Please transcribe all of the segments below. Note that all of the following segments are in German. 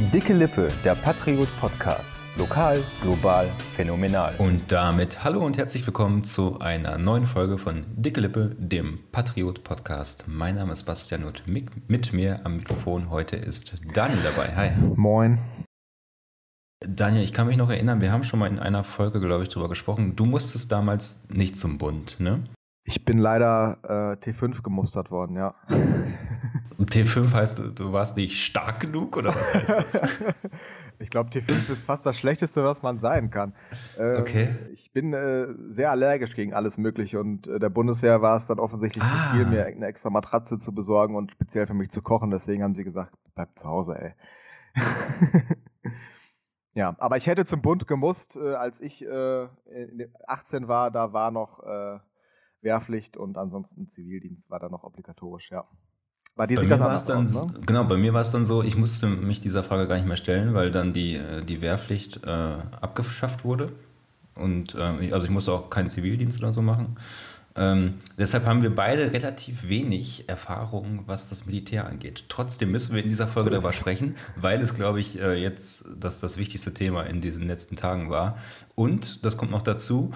Dicke Lippe, der Patriot Podcast. Lokal, global, phänomenal. Und damit hallo und herzlich willkommen zu einer neuen Folge von Dicke Lippe, dem Patriot Podcast. Mein Name ist Bastian und mit mir am Mikrofon heute ist Daniel dabei. Hi. Moin. Daniel, ich kann mich noch erinnern, wir haben schon mal in einer Folge, glaube ich, darüber gesprochen. Du musstest damals nicht zum Bund, ne? Ich bin leider äh, T5 gemustert worden, ja. T5 heißt, du warst nicht stark genug oder was heißt das? ich glaube, T5 ist fast das Schlechteste, was man sein kann. Ähm, okay. Ich bin äh, sehr allergisch gegen alles Mögliche und äh, der Bundeswehr war es dann offensichtlich ah. zu viel, mir eine extra Matratze zu besorgen und speziell für mich zu kochen. Deswegen haben sie gesagt, bleib zu Hause, ey. ja, aber ich hätte zum Bund gemusst, äh, als ich 18 äh, war, da war noch äh, Wehrpflicht und ansonsten Zivildienst war da noch obligatorisch, ja. Bei dir bei sieht das anders dann, aus, ne? Genau, bei mir war es dann so, ich musste mich dieser Frage gar nicht mehr stellen, weil dann die, äh, die Wehrpflicht äh, abgeschafft wurde. Und äh, also ich musste auch keinen Zivildienst oder so machen. Ähm, deshalb haben wir beide relativ wenig Erfahrung, was das Militär angeht. Trotzdem müssen wir in dieser Folge so darüber sprechen, weil es, glaube ich, äh, jetzt das, das wichtigste Thema in diesen letzten Tagen war. Und, das kommt noch dazu,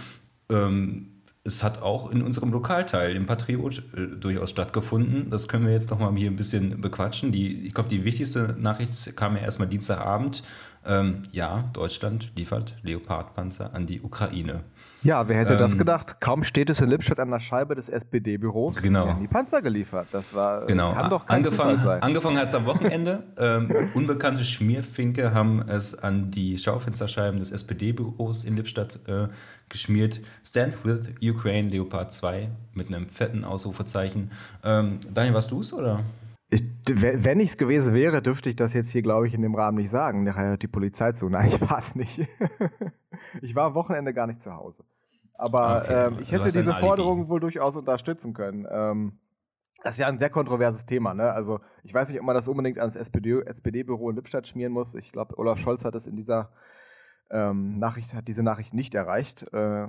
ähm, es hat auch in unserem Lokalteil, im Patriot, äh, durchaus stattgefunden. Das können wir jetzt noch mal hier ein bisschen bequatschen. Die, ich glaube, die wichtigste Nachricht kam ja erstmal Dienstagabend. Ähm, ja, Deutschland liefert Leopardpanzer an die Ukraine. Ja, wer hätte ähm, das gedacht? Kaum steht es in Lippstadt an der Scheibe des SPD-Büros, genau. werden die Panzer geliefert. Das war genau. kann doch kein angefangen, sein. Angefangen hat es am Wochenende. ähm, unbekannte Schmierfinke haben es an die Schaufensterscheiben des SPD-Büros in Lippstadt äh, geschmiert. Stand with Ukraine Leopard 2 mit einem fetten Ausrufezeichen. Ähm, Daniel, warst du es oder? Ich, wenn ich es gewesen wäre, dürfte ich das jetzt hier, glaube ich, in dem Rahmen nicht sagen. Nachher hört die Polizei zu. Nein, ich war es nicht. ich war am Wochenende gar nicht zu Hause. Aber okay, ähm, ich hätte diese Forderung wohl durchaus unterstützen können. Ähm, das ist ja ein sehr kontroverses Thema. Ne? Also ich weiß nicht, ob man das unbedingt ans SPD-Büro SPD in Lippstadt schmieren muss. Ich glaube, Olaf Scholz hat es in dieser ähm, Nachricht, hat diese Nachricht nicht erreicht. Äh,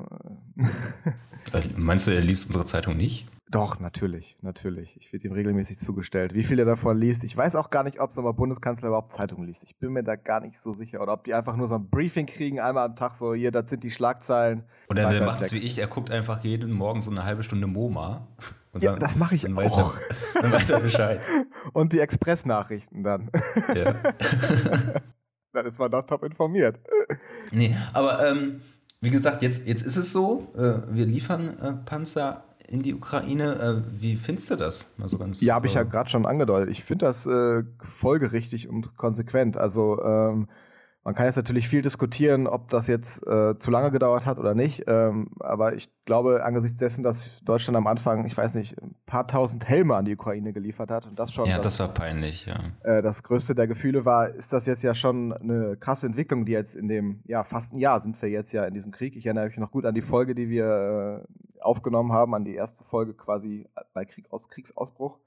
Meinst du, er liest unsere Zeitung nicht? Doch, natürlich, natürlich. Ich werde ihm regelmäßig zugestellt. Wie viel er davon liest, ich weiß auch gar nicht, ob so ein Bundeskanzler überhaupt Zeitungen liest. Ich bin mir da gar nicht so sicher. Oder ob die einfach nur so ein Briefing kriegen, einmal am Tag, so hier, das sind die Schlagzeilen. Oder der macht es wie ich, er guckt einfach jeden Morgen so eine halbe Stunde MoMA. Und dann, ja, das mache ich dann auch. er, dann weiß er Bescheid. Und die Express-Nachrichten dann. Ja. dann ist man doch top informiert. Nee, aber ähm, wie gesagt, jetzt, jetzt ist es so, äh, wir liefern äh, Panzer in die Ukraine. Äh, wie findest du das? Also ganz, ja, habe ich ja äh, gerade schon angedeutet. Ich finde das äh, folgerichtig und konsequent. Also ähm, man kann jetzt natürlich viel diskutieren, ob das jetzt äh, zu lange gedauert hat oder nicht. Ähm, aber ich glaube, angesichts dessen, dass Deutschland am Anfang, ich weiß nicht, ein paar tausend Helme an die Ukraine geliefert hat und das schon. Ja, das, das war peinlich, ja. Äh, das größte der Gefühle war, ist das jetzt ja schon eine krasse Entwicklung, die jetzt in dem, ja, fast ein Jahr sind wir jetzt ja in diesem Krieg. Ich erinnere mich noch gut an die Folge, die wir äh, aufgenommen haben, an die erste Folge quasi bei Krieg aus, Kriegsausbruch.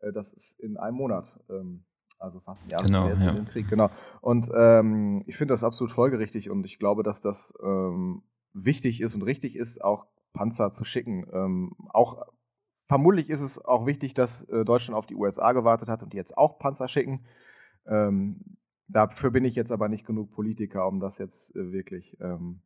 Äh, das ist in einem Monat. Ähm, also fast ein Jahr genau, jetzt ja. in den Krieg, genau. Und ähm, ich finde das absolut folgerichtig und ich glaube, dass das ähm, wichtig ist und richtig ist, auch Panzer zu schicken. Ähm, auch vermutlich ist es auch wichtig, dass äh, Deutschland auf die USA gewartet hat und die jetzt auch Panzer schicken. Ähm, dafür bin ich jetzt aber nicht genug Politiker, um das jetzt äh, wirklich ähm,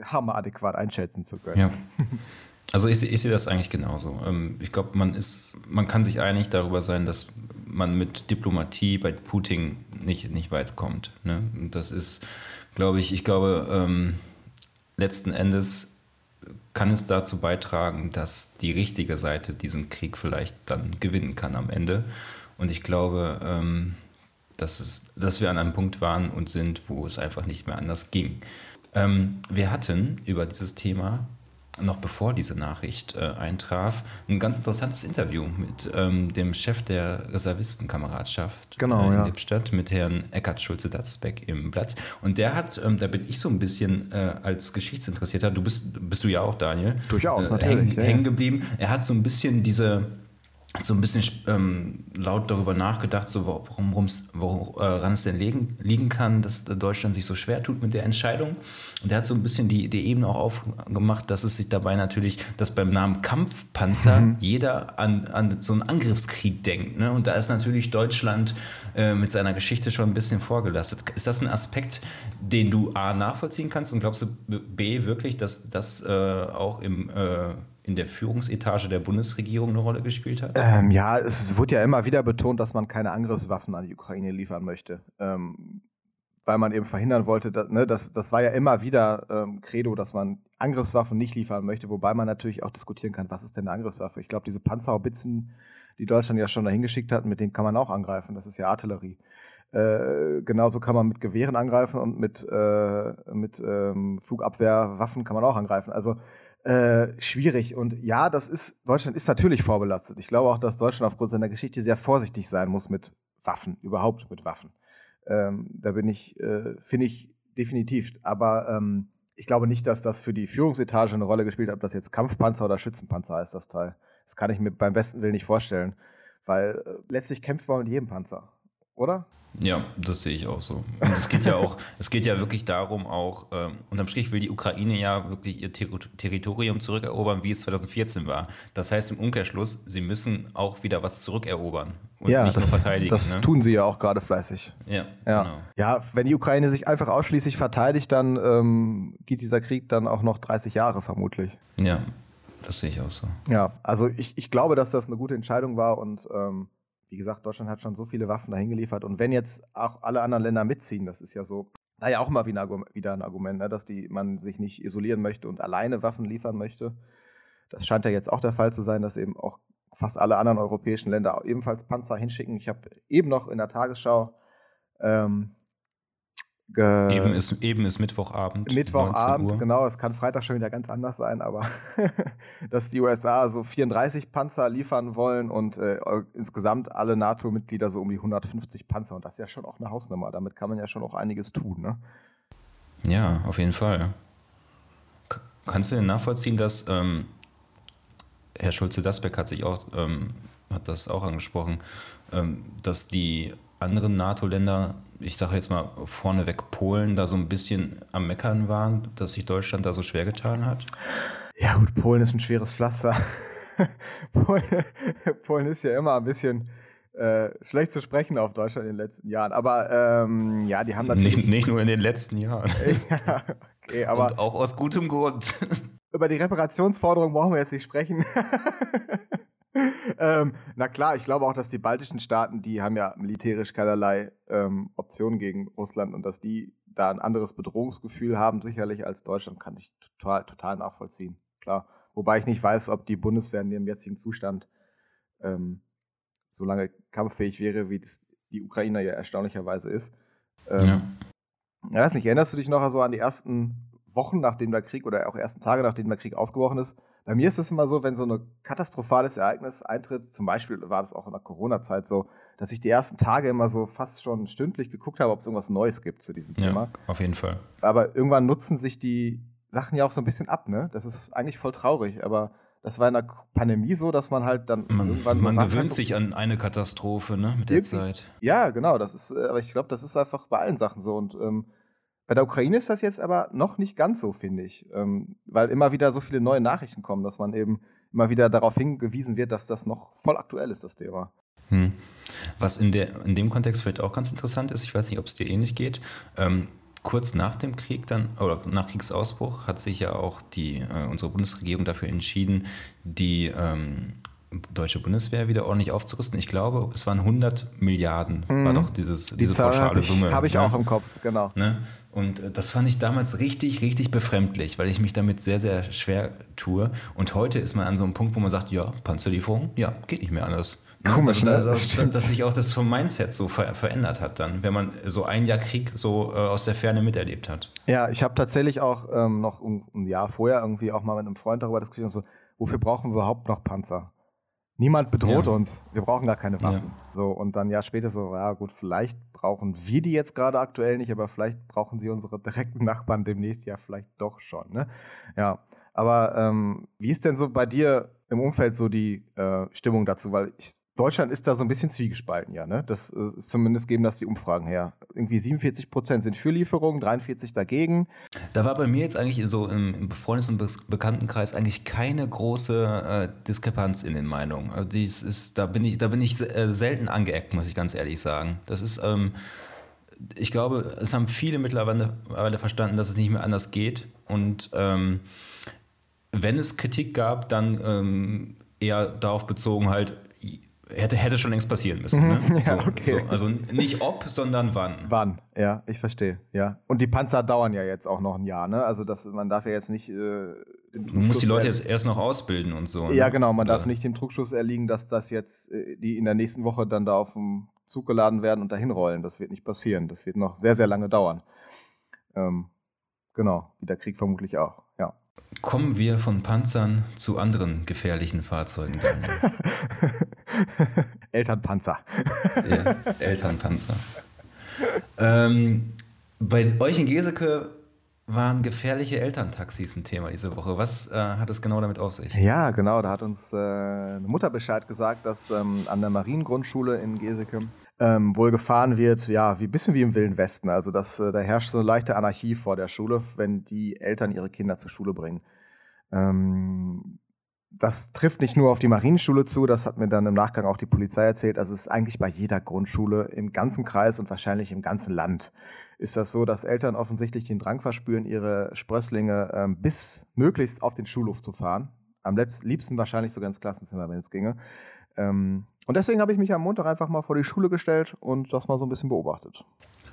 hammeradäquat einschätzen zu können. Ja. Also ich, ich sehe das eigentlich genauso. Ähm, ich glaube, man ist, man kann sich einig darüber sein, dass man mit Diplomatie bei Putin nicht, nicht weit kommt. Ne? Das ist, glaube ich, ich glaube, ähm, letzten Endes kann es dazu beitragen, dass die richtige Seite diesen Krieg vielleicht dann gewinnen kann am Ende. Und ich glaube, ähm, dass, es, dass wir an einem Punkt waren und sind, wo es einfach nicht mehr anders ging. Ähm, wir hatten über dieses Thema noch bevor diese Nachricht äh, eintraf, ein ganz interessantes Interview mit ähm, dem Chef der Reservistenkameradschaft genau, äh, in ja. Lippstadt, mit Herrn Eckhard Schulze-Datzbeck im Blatt. Und der hat, ähm, da bin ich so ein bisschen äh, als Geschichtsinteressierter, du bist, bist du ja auch, Daniel. Durchaus, äh, natürlich. Hängen ja, ja. geblieben. Er hat so ein bisschen diese so ein bisschen ähm, laut darüber nachgedacht, so warum woran es denn liegen, liegen kann, dass Deutschland sich so schwer tut mit der Entscheidung. Und er hat so ein bisschen die, die Ebene auch aufgemacht, dass es sich dabei natürlich, dass beim Namen Kampfpanzer mhm. jeder an, an so einen Angriffskrieg denkt. Ne? Und da ist natürlich Deutschland äh, mit seiner Geschichte schon ein bisschen vorgelastet. Ist das ein Aspekt, den du A nachvollziehen kannst und glaubst du B wirklich, dass das äh, auch im äh, in der Führungsetage der Bundesregierung eine Rolle gespielt hat? Ähm, ja, es wurde ja immer wieder betont, dass man keine Angriffswaffen an die Ukraine liefern möchte. Ähm, weil man eben verhindern wollte, dass, ne, das, das war ja immer wieder ähm, Credo, dass man Angriffswaffen nicht liefern möchte, wobei man natürlich auch diskutieren kann, was ist denn eine Angriffswaffe? Ich glaube, diese Panzerhaubitzen, die Deutschland ja schon dahin geschickt hat, mit denen kann man auch angreifen. Das ist ja Artillerie. Äh, genauso kann man mit Gewehren angreifen und mit, äh, mit ähm, Flugabwehrwaffen kann man auch angreifen. Also äh, schwierig. Und ja, das ist, Deutschland ist natürlich vorbelastet. Ich glaube auch, dass Deutschland aufgrund seiner Geschichte sehr vorsichtig sein muss mit Waffen, überhaupt mit Waffen. Ähm, da bin ich, äh, finde ich definitiv. Aber ähm, ich glaube nicht, dass das für die Führungsetage eine Rolle gespielt hat, ob das jetzt Kampfpanzer oder Schützenpanzer ist, das Teil. Das kann ich mir beim besten Willen nicht vorstellen. Weil äh, letztlich kämpft man mit jedem Panzer, oder? Ja, das sehe ich auch so. Und es geht ja auch, es geht ja wirklich darum, auch, ähm, unterm Strich will die Ukraine ja wirklich ihr Ter Territorium zurückerobern, wie es 2014 war. Das heißt im Umkehrschluss, sie müssen auch wieder was zurückerobern und ja, nicht das, nur verteidigen. Das ne? tun sie ja auch gerade fleißig. Ja, ja. Genau. ja, wenn die Ukraine sich einfach ausschließlich verteidigt, dann ähm, geht dieser Krieg dann auch noch 30 Jahre vermutlich. Ja, das sehe ich auch so. Ja, also ich, ich glaube, dass das eine gute Entscheidung war und ähm, wie gesagt, Deutschland hat schon so viele Waffen dahin geliefert. Und wenn jetzt auch alle anderen Länder mitziehen, das ist ja so, da ja auch mal wieder ein Argument, ne, dass die, man sich nicht isolieren möchte und alleine Waffen liefern möchte. Das scheint ja jetzt auch der Fall zu sein, dass eben auch fast alle anderen europäischen Länder ebenfalls Panzer hinschicken. Ich habe eben noch in der Tagesschau ähm, Eben ist, eben ist Mittwochabend. Mittwochabend, genau. Es kann Freitag schon wieder ganz anders sein, aber dass die USA so 34 Panzer liefern wollen und äh, insgesamt alle NATO-Mitglieder so um die 150 Panzer. Und das ist ja schon auch eine Hausnummer. Damit kann man ja schon auch einiges tun, ne? Ja, auf jeden Fall. K kannst du denn nachvollziehen, dass ähm, Herr Schulze-Dasbeck hat sich auch, ähm, hat das auch angesprochen, ähm, dass die anderen NATO-Länder ich sage jetzt mal vorneweg Polen, da so ein bisschen am Meckern waren, dass sich Deutschland da so schwer getan hat? Ja, gut, Polen ist ein schweres Pflaster. Polen, Polen, ist ja immer ein bisschen äh, schlecht zu sprechen auf Deutschland in den letzten Jahren. Aber ähm, ja, die haben natürlich. Nicht, nicht, nur in den letzten Jahren. ja, okay, aber. Und auch aus gutem Grund. Über die Reparationsforderung brauchen wir jetzt nicht sprechen ähm, na klar, ich glaube auch, dass die baltischen Staaten, die haben ja militärisch keinerlei ähm, Optionen gegen Russland und dass die da ein anderes Bedrohungsgefühl haben, sicherlich als Deutschland, kann ich total, total nachvollziehen. Klar. Wobei ich nicht weiß, ob die Bundeswehr in ihrem jetzigen Zustand ähm, so lange kampffähig wäre, wie das die Ukraine ja erstaunlicherweise ist. Ähm, ja. Ich weiß nicht, erinnerst du dich noch so an die ersten Wochen, nachdem der Krieg oder auch ersten Tage, nachdem der Krieg ausgebrochen ist? Bei mir ist es immer so, wenn so ein katastrophales Ereignis eintritt, zum Beispiel war das auch in der Corona-Zeit so, dass ich die ersten Tage immer so fast schon stündlich geguckt habe, ob es irgendwas Neues gibt zu diesem Thema. Ja, auf jeden Fall. Aber irgendwann nutzen sich die Sachen ja auch so ein bisschen ab, ne? Das ist eigentlich voll traurig, aber das war in der Pandemie so, dass man halt dann man, irgendwann so Man gewöhnt so sich an eine Katastrophe, ne, mit der Zeit. Ja, genau, das ist, äh, aber ich glaube, das ist einfach bei allen Sachen so und ähm, bei der Ukraine ist das jetzt aber noch nicht ganz so, finde ich, ähm, weil immer wieder so viele neue Nachrichten kommen, dass man eben immer wieder darauf hingewiesen wird, dass das noch voll aktuell ist, das Thema. Hm. Was in, der, in dem Kontext vielleicht auch ganz interessant ist, ich weiß nicht, ob es dir ähnlich geht, ähm, kurz nach dem Krieg dann, oder nach Kriegsausbruch, hat sich ja auch die, äh, unsere Bundesregierung dafür entschieden, die ähm, deutsche Bundeswehr wieder ordentlich aufzurüsten. Ich glaube, es waren 100 Milliarden, mhm. war doch dieses, Die diese Zahl pauschale Summe. Habe ich ne? auch im Kopf, genau. Ne? Und äh, das fand ich damals richtig, richtig befremdlich, weil ich mich damit sehr, sehr schwer tue. Und heute ist man an so einem Punkt, wo man sagt, ja, Panzerlieferung, ja, geht nicht mehr anders. Ne? Komisch, also, ne? Dass, dass, sich auch das vom Mindset so ver verändert hat dann, wenn man so ein Jahr Krieg so äh, aus der Ferne miterlebt hat. Ja, ich habe tatsächlich auch ähm, noch ein, ein, Jahr vorher irgendwie auch mal mit einem Freund darüber diskutiert, so, wofür brauchen wir überhaupt noch Panzer? Niemand bedroht ja. uns. Wir brauchen gar keine Waffen. Ja. So, und dann ja später so, ja gut, vielleicht brauchen wir die jetzt gerade aktuell nicht, aber vielleicht brauchen sie unsere direkten Nachbarn demnächst ja vielleicht doch schon. Ne? Ja. Aber ähm, wie ist denn so bei dir im Umfeld so die äh, Stimmung dazu? Weil ich, Deutschland ist da so ein bisschen zwiegespalten, ja. Ne? Das äh, ist zumindest geben das die Umfragen her. Irgendwie 47 Prozent sind für Lieferungen, 43 dagegen. Da war bei mir jetzt eigentlich so im, Freundes- und Be Bekanntenkreis eigentlich keine große äh, Diskrepanz in den Meinungen. Also dies ist, da bin ich, da bin ich äh, selten angeeckt, muss ich ganz ehrlich sagen. Das ist, ähm, ich glaube, es haben viele mittlerweile verstanden, dass es nicht mehr anders geht. Und ähm, wenn es Kritik gab, dann ähm, eher darauf bezogen halt, hätte, hätte schon längst passieren müssen. Ne? Mhm. ja, so, okay. so, also nicht ob, sondern wann. Wann, ja, ich verstehe. Ja. Und die Panzer dauern ja jetzt auch noch ein Jahr, ne? Also das, man darf ja jetzt nicht. Äh, man muss die Leute jetzt erst noch ausbilden und so. Ja, ne? genau, man darf nicht dem Druckschuss erliegen, dass das jetzt äh, die in der nächsten Woche dann da auf dem Zug geladen werden und dahin rollen. Das wird nicht passieren. Das wird noch sehr, sehr lange dauern. Ähm, genau, wie der Krieg vermutlich auch, ja. Kommen wir von Panzern zu anderen gefährlichen Fahrzeugen. Elternpanzer. ja, Elternpanzer. ähm, bei euch in Geseke waren gefährliche Elterntaxis ein Thema diese Woche. Was äh, hat es genau damit auf sich? Ja, genau. Da hat uns äh, eine Mutter Bescheid gesagt, dass ähm, an der Mariengrundschule in Geseke ähm, wohl gefahren wird, ja, wie bisschen wie im Wilden Westen. Also dass, äh, da herrscht so eine leichte Anarchie vor der Schule, wenn die Eltern ihre Kinder zur Schule bringen. Ähm, das trifft nicht nur auf die Marienschule zu, das hat mir dann im Nachgang auch die Polizei erzählt. Also es ist eigentlich bei jeder Grundschule im ganzen Kreis und wahrscheinlich im ganzen Land ist das so, dass Eltern offensichtlich den Drang verspüren, ihre Sprösslinge ähm, bis möglichst auf den Schulhof zu fahren. Am liebsten wahrscheinlich sogar ins Klassenzimmer, wenn es ginge. Ähm, und deswegen habe ich mich am Montag einfach mal vor die Schule gestellt und das mal so ein bisschen beobachtet.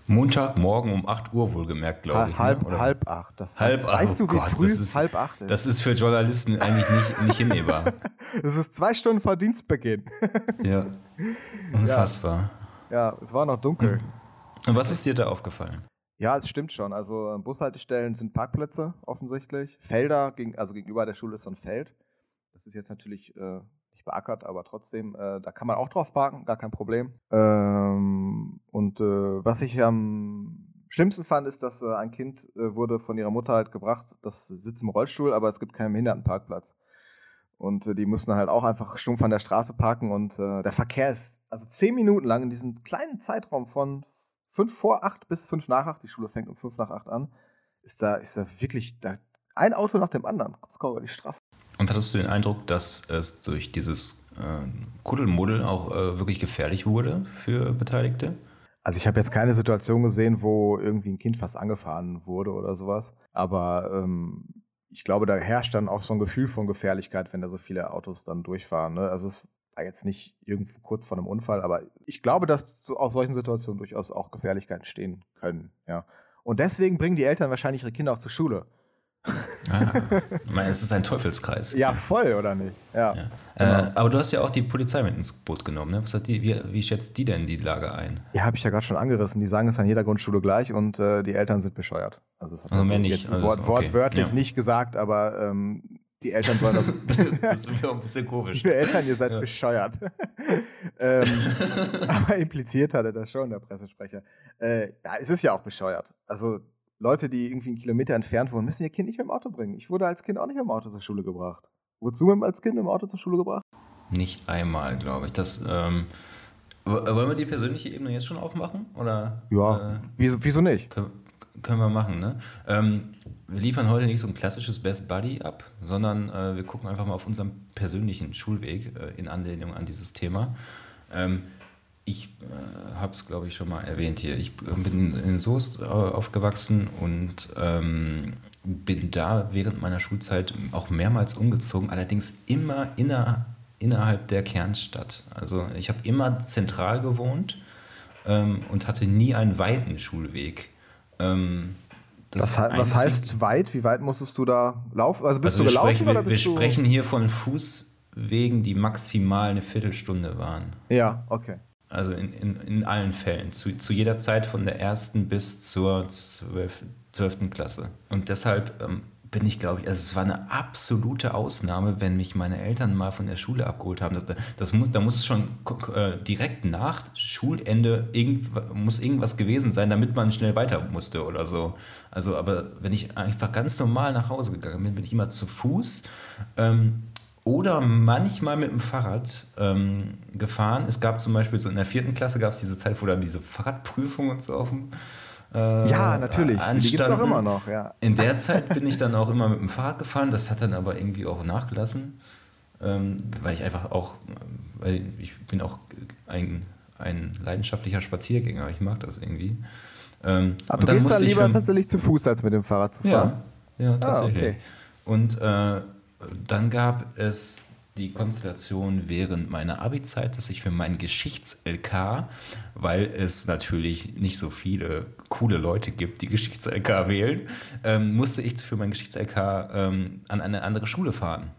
Montagmorgen um 8 Uhr wohlgemerkt, glaube ich. Ne? Halb, ne? halb acht. Das halb acht. Weißt du, wie oh Gott, früh ist, halb acht ist? Das ist für Journalisten eigentlich nicht, nicht hinnehmbar. Das ist zwei Stunden vor Dienstbeginn. Ja, unfassbar. Ja, ja es war noch dunkel. Und was ist dir da aufgefallen? Ja, es stimmt schon. Also Bushaltestellen sind Parkplätze offensichtlich. Felder, also gegenüber der Schule ist so ein Feld. Das ist jetzt natürlich äh, nicht beackert, aber trotzdem, äh, da kann man auch drauf parken, gar kein Problem. Ähm, und äh, was ich am schlimmsten fand, ist, dass äh, ein Kind äh, wurde von ihrer Mutter halt gebracht, das sitzt im Rollstuhl, aber es gibt keinen Behindertenparkplatz. Und äh, die mussten halt auch einfach stumpf an der Straße parken und äh, der Verkehr ist also zehn Minuten lang in diesem kleinen Zeitraum von fünf vor acht bis fünf nach acht, die Schule fängt um fünf nach acht an, ist da, ist da wirklich da ein Auto nach dem anderen, kommst kaum über die Straße. Und hattest du den Eindruck, dass es durch dieses äh, Kuddelmuddel auch äh, wirklich gefährlich wurde für Beteiligte? Also ich habe jetzt keine Situation gesehen, wo irgendwie ein Kind fast angefahren wurde oder sowas. Aber ähm, ich glaube, da herrscht dann auch so ein Gefühl von Gefährlichkeit, wenn da so viele Autos dann durchfahren. Ne? Also es war jetzt nicht irgendwo kurz vor einem Unfall, aber ich glaube, dass so aus solchen Situationen durchaus auch Gefährlichkeiten stehen können. Ja. Und deswegen bringen die Eltern wahrscheinlich ihre Kinder auch zur Schule. Ah, ich meine, es ist ein Teufelskreis. Ja, voll, oder nicht? Ja. ja. Genau. Äh, aber du hast ja auch die Polizei mit ins Boot genommen. Ne? Was hat die, wie, wie schätzt die denn die Lage ein? Ja, habe ich ja gerade schon angerissen. Die sagen es an jeder Grundschule gleich und äh, die Eltern sind bescheuert. Also, das hat also also jetzt also, Wort, okay. wortwörtlich ja. nicht gesagt, aber ähm, die Eltern sollen das. das ist mir auch ein bisschen komisch. Die Eltern, ihr seid ja. bescheuert. ähm, aber impliziert hatte das schon, der Pressesprecher. Äh, ja, es ist ja auch bescheuert. Also Leute, die irgendwie einen Kilometer entfernt wohnen, müssen ihr Kind nicht mehr im Auto bringen. Ich wurde als Kind auch nicht mehr im Auto zur Schule gebracht. Wurdest du als Kind im Auto zur Schule gebracht? Nicht einmal, glaube ich. Das, ähm, wollen wir die persönliche Ebene jetzt schon aufmachen? Oder, ja, äh, wieso, wieso nicht? Können, können wir machen, ne? Ähm, wir liefern heute nicht so ein klassisches Best Buddy ab, sondern äh, wir gucken einfach mal auf unserem persönlichen Schulweg äh, in Anlehnung an dieses Thema. Ähm, ich äh, habe es, glaube ich, schon mal erwähnt hier. Ich bin in Soest äh, aufgewachsen und ähm, bin da während meiner Schulzeit auch mehrmals umgezogen, allerdings immer inner, innerhalb der Kernstadt. Also ich habe immer zentral gewohnt ähm, und hatte nie einen weiten Schulweg. Ähm, was, was, heißt weit? Wie weit musstest du da laufen? Also bist also du gelaufen sprechen, oder bist wir, wir sprechen hier von Fußwegen, die maximal eine Viertelstunde waren. Ja, okay. Also in, in, in allen Fällen. Zu, zu jeder Zeit von der ersten bis zur zwölften Klasse. Und deshalb ähm, bin ich, glaube ich, also es war eine absolute Ausnahme, wenn mich meine Eltern mal von der Schule abgeholt haben. Das, das muss, da muss es schon äh, direkt nach Schulende irgend, muss irgendwas gewesen sein, damit man schnell weiter musste oder so. Also, aber wenn ich einfach ganz normal nach Hause gegangen bin, bin ich immer zu Fuß. Ähm, oder manchmal mit dem Fahrrad ähm, gefahren. Es gab zum Beispiel so in der vierten Klasse gab es diese Zeit, wo dann diese Fahrradprüfung und so auf dem äh, ja, natürlich. Anstanden. Die gibt es auch immer noch, ja. In der Zeit bin ich dann auch immer mit dem Fahrrad gefahren. Das hat dann aber irgendwie auch nachgelassen, ähm, weil ich einfach auch, weil ich bin auch ein, ein leidenschaftlicher Spaziergänger. Ich mag das irgendwie. Ähm, Ach, du gehst dann lieber tatsächlich zu Fuß, als mit dem Fahrrad zu fahren? Ja, ja tatsächlich. Ah, okay. Und äh, dann gab es die Konstellation während meiner Abi-Zeit, dass ich für meinen Geschichts-LK, weil es natürlich nicht so viele coole Leute gibt, die Geschichts-LK wählen, ähm, musste ich für mein Geschichts-LK ähm, an eine andere Schule fahren.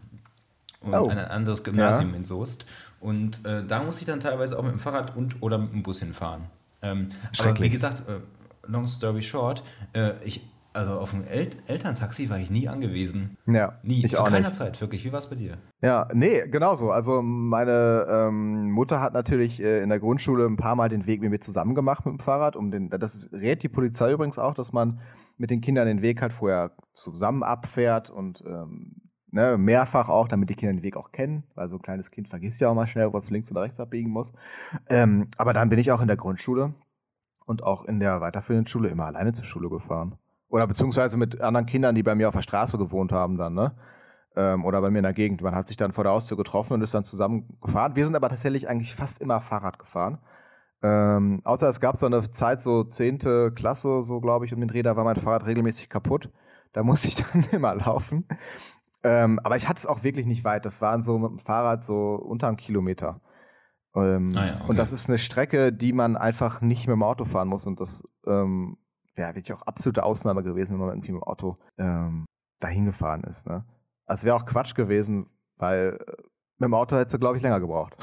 Und oh. an ein anderes Gymnasium ja. in Soest. Und äh, da musste ich dann teilweise auch mit dem Fahrrad und oder mit dem Bus hinfahren. Ähm, aber wie gesagt, äh, long story short, äh, ich also auf ein El Elterntaxi war ich nie angewiesen. Ja. Nie. Ich Zu keiner nicht. Zeit, wirklich. Wie war es bei dir? Ja, nee, genauso. Also meine ähm, Mutter hat natürlich äh, in der Grundschule ein paar Mal den Weg mit mir zusammen gemacht mit dem Fahrrad. Um den, das rät die Polizei übrigens auch, dass man mit den Kindern den Weg halt vorher zusammen abfährt und ähm, ne, mehrfach auch, damit die Kinder den Weg auch kennen, weil so ein kleines Kind vergisst ja auch mal schnell, ob es links oder rechts abbiegen muss. Ähm, aber dann bin ich auch in der Grundschule und auch in der weiterführenden Schule immer alleine zur Schule gefahren. Oder beziehungsweise mit anderen Kindern, die bei mir auf der Straße gewohnt haben dann, ne? Ähm, oder bei mir in der Gegend. Man hat sich dann vor der Haustür getroffen und ist dann zusammen gefahren. Wir sind aber tatsächlich eigentlich fast immer Fahrrad gefahren. Ähm, außer es gab so eine Zeit, so zehnte Klasse, so glaube ich, um den da war mein Fahrrad regelmäßig kaputt. Da musste ich dann immer laufen. Ähm, aber ich hatte es auch wirklich nicht weit. Das waren so mit dem Fahrrad so unter einem Kilometer. Ähm, ah ja, okay. Und das ist eine Strecke, die man einfach nicht mit dem Auto fahren muss. Und das ähm, wäre wirklich auch absolute Ausnahme gewesen, wenn man irgendwie mit dem Auto ähm, dahin gefahren ist. Ne? Also wäre auch Quatsch gewesen, weil äh, mit dem Auto hättest du, glaube ich, länger gebraucht.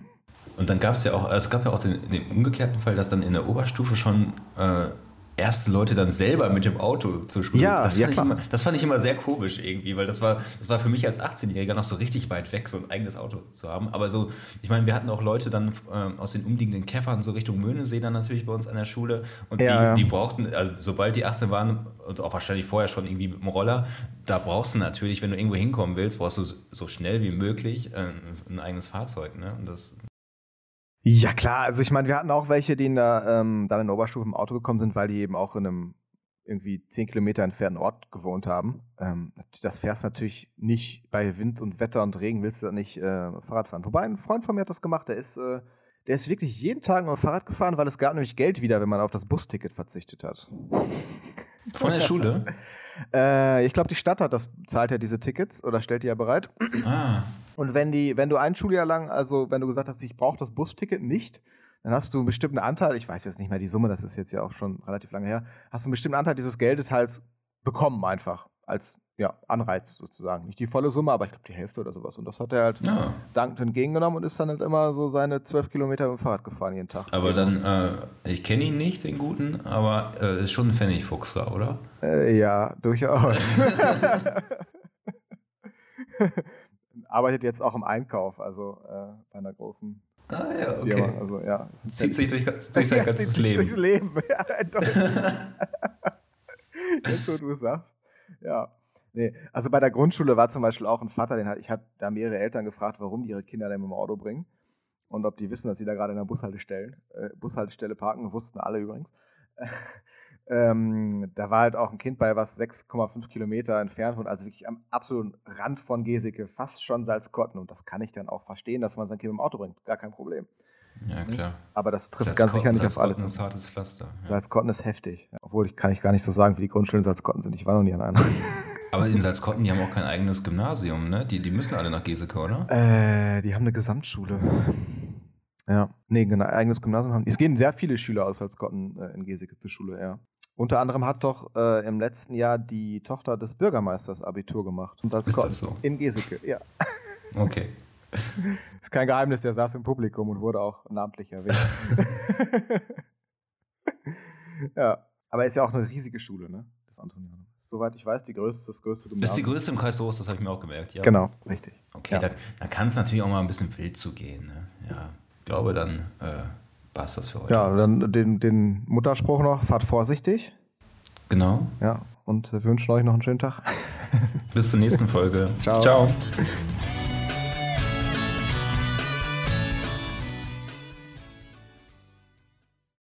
Und dann gab es ja auch, es gab ja auch den, den, umgekehrten Fall, dass dann in der Oberstufe schon äh, erste Leute dann selber mit dem Auto zur Schule. Ja, das, ja, fand immer, das fand ich immer sehr komisch irgendwie, weil das war, das war für mich als 18-Jähriger noch so richtig weit weg, so ein eigenes Auto zu haben. Aber so, ich meine, wir hatten auch Leute dann äh, aus den umliegenden Käffern so Richtung Möhnesee dann natürlich bei uns an der Schule und ja, die, die brauchten, also sobald die 18 waren und auch wahrscheinlich vorher schon irgendwie mit dem Roller, da brauchst du natürlich, wenn du irgendwo hinkommen willst, brauchst du so schnell wie möglich äh, ein eigenes Fahrzeug. Ne? Und das, ja, klar. Also ich meine, wir hatten auch welche, die in der, ähm, dann in der Oberstufe im Auto gekommen sind, weil die eben auch in einem irgendwie zehn Kilometer entfernten Ort gewohnt haben. Ähm, das fährst natürlich nicht bei Wind und Wetter und Regen, willst du da nicht äh, Fahrrad fahren. Wobei ein Freund von mir hat das gemacht, der ist, äh, der ist wirklich jeden Tag mit dem Fahrrad gefahren, weil es gab nämlich Geld wieder, wenn man auf das Busticket verzichtet hat. Von der Schule? äh, ich glaube, die Stadt hat das, zahlt ja diese Tickets oder stellt die ja bereit. Ah. Und wenn, die, wenn du ein Schuljahr lang, also wenn du gesagt hast, ich brauche das Busticket nicht, dann hast du einen bestimmten Anteil, ich weiß jetzt nicht mehr die Summe, das ist jetzt ja auch schon relativ lange her, hast du einen bestimmten Anteil dieses Geldeteils bekommen einfach als ja, Anreiz sozusagen. Nicht die volle Summe, aber ich glaube die Hälfte oder sowas. Und das hat er halt ja. dankend entgegengenommen und ist dann halt immer so seine zwölf Kilometer mit dem Fahrrad gefahren jeden Tag. Aber dann, äh, ich kenne ihn nicht, den Guten, aber äh, ist schon ein Pfennigfuchs da, oder? Äh, ja, durchaus. Arbeitet jetzt auch im Einkauf, also äh, bei einer großen Ah ja, okay. Firma. Also, ja, zieht sich durch, durch sein ganzes Leben. Durchs Leben, ja, Jetzt, wo du sagst. Ja. Nee, also bei der Grundschule war zum Beispiel auch ein Vater, den hat, ich habe da mehrere Eltern gefragt, warum die ihre Kinder dann mit dem Auto bringen und ob die wissen, dass sie da gerade in der Bushaltestelle, äh, Bushaltestelle parken, wussten alle übrigens. Ähm, da war halt auch ein Kind bei, was 6,5 Kilometer entfernt von, also wirklich am absoluten Rand von Geseke, fast schon Salzkotten. Und das kann ich dann auch verstehen, dass man sein Kind mit dem Auto bringt. Gar kein Problem. Ja, klar. Aber das trifft ganz sicher nicht auf alle. Salzkotten ist hartes Pflaster. Ja. Salzkotten ist heftig. Obwohl, ich kann ich gar nicht so sagen, wie die Grundschulen Salzkotten sind. Ich war noch nie an einer. Aber in Salzkotten, die haben auch kein eigenes Gymnasium, ne? Die, die müssen alle nach Geseke, oder? Äh, die haben eine Gesamtschule. Ja, nee, genau, eigenes Gymnasium haben. Es gehen sehr viele Schüler aus Salzkotten äh, in Geseke zur Schule, ja. Unter anderem hat doch äh, im letzten Jahr die Tochter des Bürgermeisters Abitur gemacht. Und Ist das so? In Geseke, ja. Okay. Ist kein Geheimnis, der saß im Publikum und wurde auch namentlich erwähnt. ja, aber ist ja auch eine riesige Schule, ne? Das Antonianum. Soweit ich weiß, die größte, das größte Gymnasium. Ist die größte im Kreis Soest, das habe ich mir auch gemerkt, ja. Genau, richtig. Okay, ja. da, da kann es natürlich auch mal ein bisschen wild zugehen, ne? Ja, ich glaube, dann äh, war es das für heute. Ja, dann den, den Mutterspruch noch, fahrt vorsichtig. Genau. Ja, und wir wünschen euch noch einen schönen Tag. Bis zur nächsten Folge. Ciao. Ciao.